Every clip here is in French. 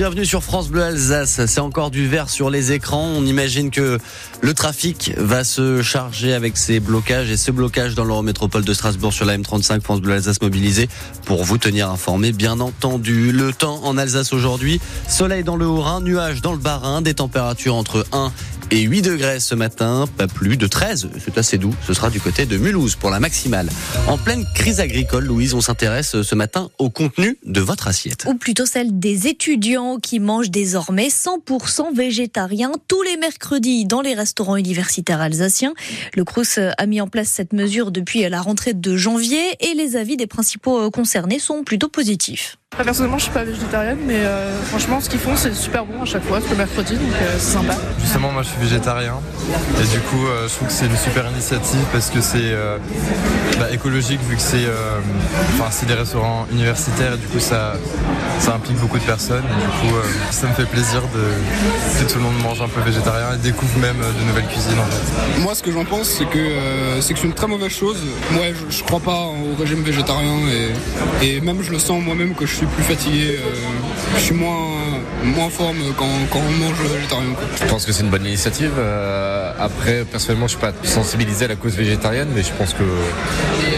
bienvenue sur France Bleu Alsace. C'est encore du vert sur les écrans. On imagine que le trafic va se charger avec ces blocages et ce blocage dans l'Eurométropole de Strasbourg sur la M35 France Bleu Alsace mobilisé pour vous tenir informé. Bien entendu, le temps en Alsace aujourd'hui, soleil dans le Haut-Rhin, nuages dans le Bas-Rhin, des températures entre 1 et 8 degrés ce matin, pas plus de 13. C'est assez doux. Ce sera du côté de Mulhouse pour la maximale. En pleine crise agricole, Louise, on s'intéresse ce matin au contenu de votre assiette. Ou plutôt celle des étudiants qui mangent désormais 100% végétarien tous les mercredis dans les restaurants universitaires alsaciens. Le Crous a mis en place cette mesure depuis la rentrée de janvier et les avis des principaux concernés sont plutôt positifs. Personnellement, je suis pas végétarienne, mais euh, franchement, ce qu'ils font, c'est super bon à chaque fois, le mercredi, donc euh, c'est sympa. Justement, moi, je suis végétarien, et du coup, euh, je trouve que c'est une super initiative parce que c'est bah, écologique vu que c'est, enfin, c'est des restaurants universitaires, et du coup, ça, ça implique beaucoup de personnes, et du coup, ça me fait plaisir de, que tout le monde mange un peu végétarien et découvre même de nouvelles cuisines. En fait. Moi, ce que j'en pense, c'est que c'est que c'est une très mauvaise chose. Moi, je, je crois pas au régime végétarien, et, et même je le sens moi-même que je suis plus fatigué, euh, je suis moins, moins forme quand, quand on mange végétarien. Je pense que c'est une bonne initiative. Euh, après, personnellement, je suis pas sensibilisé à la cause végétarienne, mais je pense que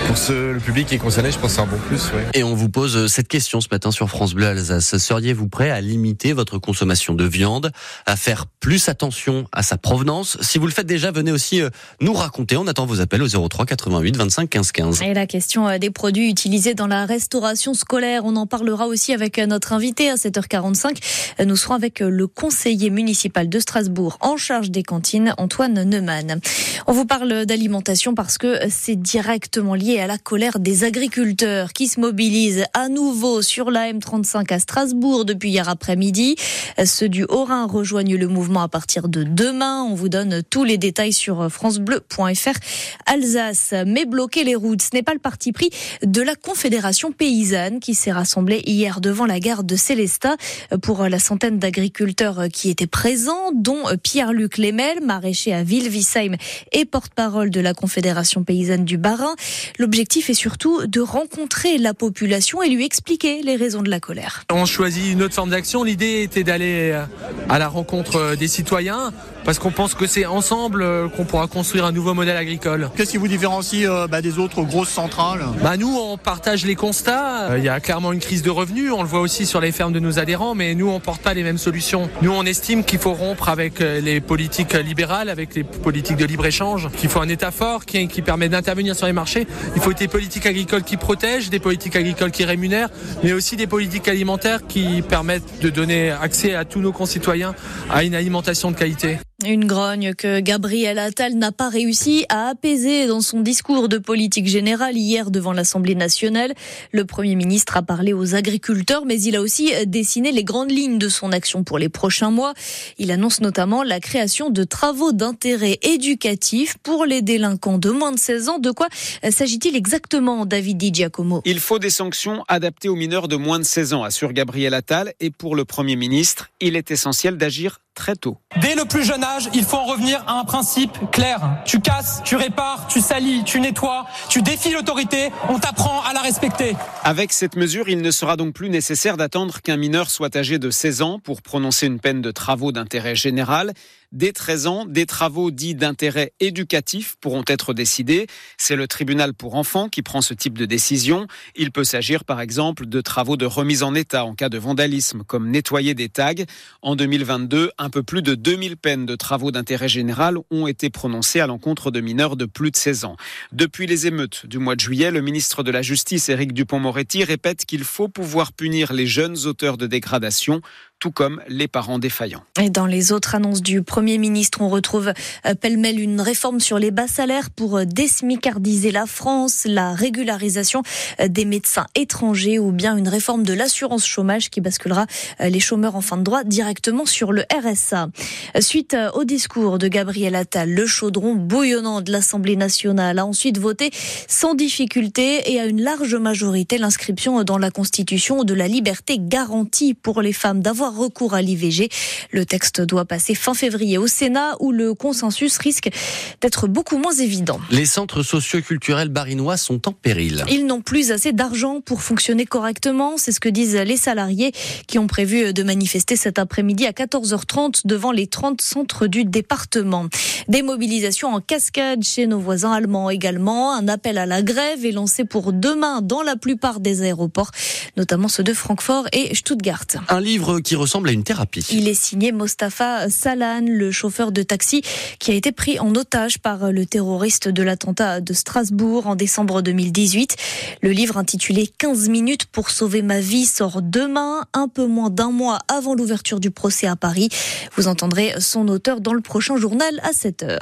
pour ce, le public qui est concerné, je pense que c'est un bon plus. Et on vous pose cette question ce matin sur France Bleu Alsace. Seriez-vous prêt à limiter votre consommation de viande, à faire plus attention à sa provenance? Si vous le faites déjà, venez aussi euh, nous raconter. On attend vos appels au 03 88 25 15 15. Et la question des produits utilisés dans la restauration scolaire, on en parle aussi avec notre invité à 7h45. Nous serons avec le conseiller municipal de Strasbourg en charge des cantines, Antoine Neumann. On vous parle d'alimentation parce que c'est directement lié à la colère des agriculteurs qui se mobilisent à nouveau sur la M35 à Strasbourg depuis hier après-midi. Ceux du Haut-Rhin rejoignent le mouvement à partir de demain. On vous donne tous les détails sur francebleu.fr Alsace. Mais bloquer les routes, ce n'est pas le parti pris de la Confédération paysanne qui s'est rassemblée hier devant la gare de Célestat pour la centaine d'agriculteurs qui étaient présents, dont Pierre-Luc Lemel, maraîcher à Villevisheim et porte-parole de la Confédération paysanne du Bas-Rhin. L'objectif est surtout de rencontrer la population et lui expliquer les raisons de la colère. On choisit une autre forme d'action. L'idée était d'aller à la rencontre des citoyens parce qu'on pense que c'est ensemble qu'on pourra construire un nouveau modèle agricole. Qu'est-ce qui vous différencie euh, bah, des autres grosses centrales? Bah, Nous, on partage les constats. Il y a clairement une crise de revenus, on le voit aussi sur les fermes de nos adhérents, mais nous, on porte pas les mêmes solutions. Nous, on estime qu'il faut rompre avec euh, les politiques libérales, avec les politiques de libre-échange, qu'il faut un État fort qui, qui permet d'intervenir sur les marchés. Il faut des politiques agricoles qui protègent, des politiques agricoles qui rémunèrent, mais aussi des politiques alimentaires qui permettent de donner accès à tous nos concitoyens à une alimentation de qualité. Une grogne que Gabriel Attal n'a pas réussi à apaiser dans son discours de politique générale hier devant l'Assemblée nationale. Le Premier ministre a parlé aux agriculteurs, mais il a aussi dessiné les grandes lignes de son action pour les prochains mois. Il annonce notamment la création de travaux d'intérêt éducatif pour les délinquants de moins de 16 ans. De quoi s'agit-il exactement, David Di Giacomo? Il faut des sanctions adaptées aux mineurs de moins de 16 ans, assure Gabriel Attal. Et pour le Premier ministre, il est essentiel d'agir très tôt. Dès le plus jeune âge, il faut en revenir à un principe clair. Tu casses, tu répares, tu salis, tu nettoies, tu défies l'autorité, on t'apprend à la respecter. Avec cette mesure, il ne sera donc plus nécessaire d'attendre qu'un mineur soit âgé de 16 ans pour prononcer une peine de travaux d'intérêt général. Dès 13 ans, des travaux dits d'intérêt éducatif pourront être décidés. C'est le tribunal pour enfants qui prend ce type de décision. Il peut s'agir par exemple de travaux de remise en état en cas de vandalisme, comme nettoyer des tags. En 2022, un peu plus de 2000 peines de travaux d'intérêt général ont été prononcées à l'encontre de mineurs de plus de 16 ans. Depuis les émeutes du mois de juillet, le ministre de la Justice, Éric Dupont-Moretti, répète qu'il faut pouvoir punir les jeunes auteurs de dégradation tout comme les parents défaillants. Et dans les autres annonces du Premier ministre, on retrouve euh, pêle-mêle une réforme sur les bas salaires pour euh, désmicardiser la France, la régularisation euh, des médecins étrangers ou bien une réforme de l'assurance chômage qui basculera les chômeurs en fin de droit directement sur le RSA. Suite au discours de Gabriel Attal, le chaudron bouillonnant de l'Assemblée nationale a ensuite voté sans difficulté et à une large majorité l'inscription dans la Constitution de la liberté garantie pour les femmes d'avoir par recours à l'IVG. Le texte doit passer fin février au Sénat où le consensus risque d'être beaucoup moins évident. Les centres socioculturels barinois sont en péril. Ils n'ont plus assez d'argent pour fonctionner correctement, c'est ce que disent les salariés qui ont prévu de manifester cet après-midi à 14h30 devant les 30 centres du département. Des mobilisations en cascade chez nos voisins allemands également. Un appel à la grève est lancé pour demain dans la plupart des aéroports, notamment ceux de Francfort et Stuttgart. Un livre qui ressemble à une thérapie. Il est signé Mostafa Salan, le chauffeur de taxi qui a été pris en otage par le terroriste de l'attentat de Strasbourg en décembre 2018. Le livre intitulé 15 minutes pour sauver ma vie sort demain, un peu moins d'un mois avant l'ouverture du procès à Paris. Vous entendrez son auteur dans le prochain journal à 7h.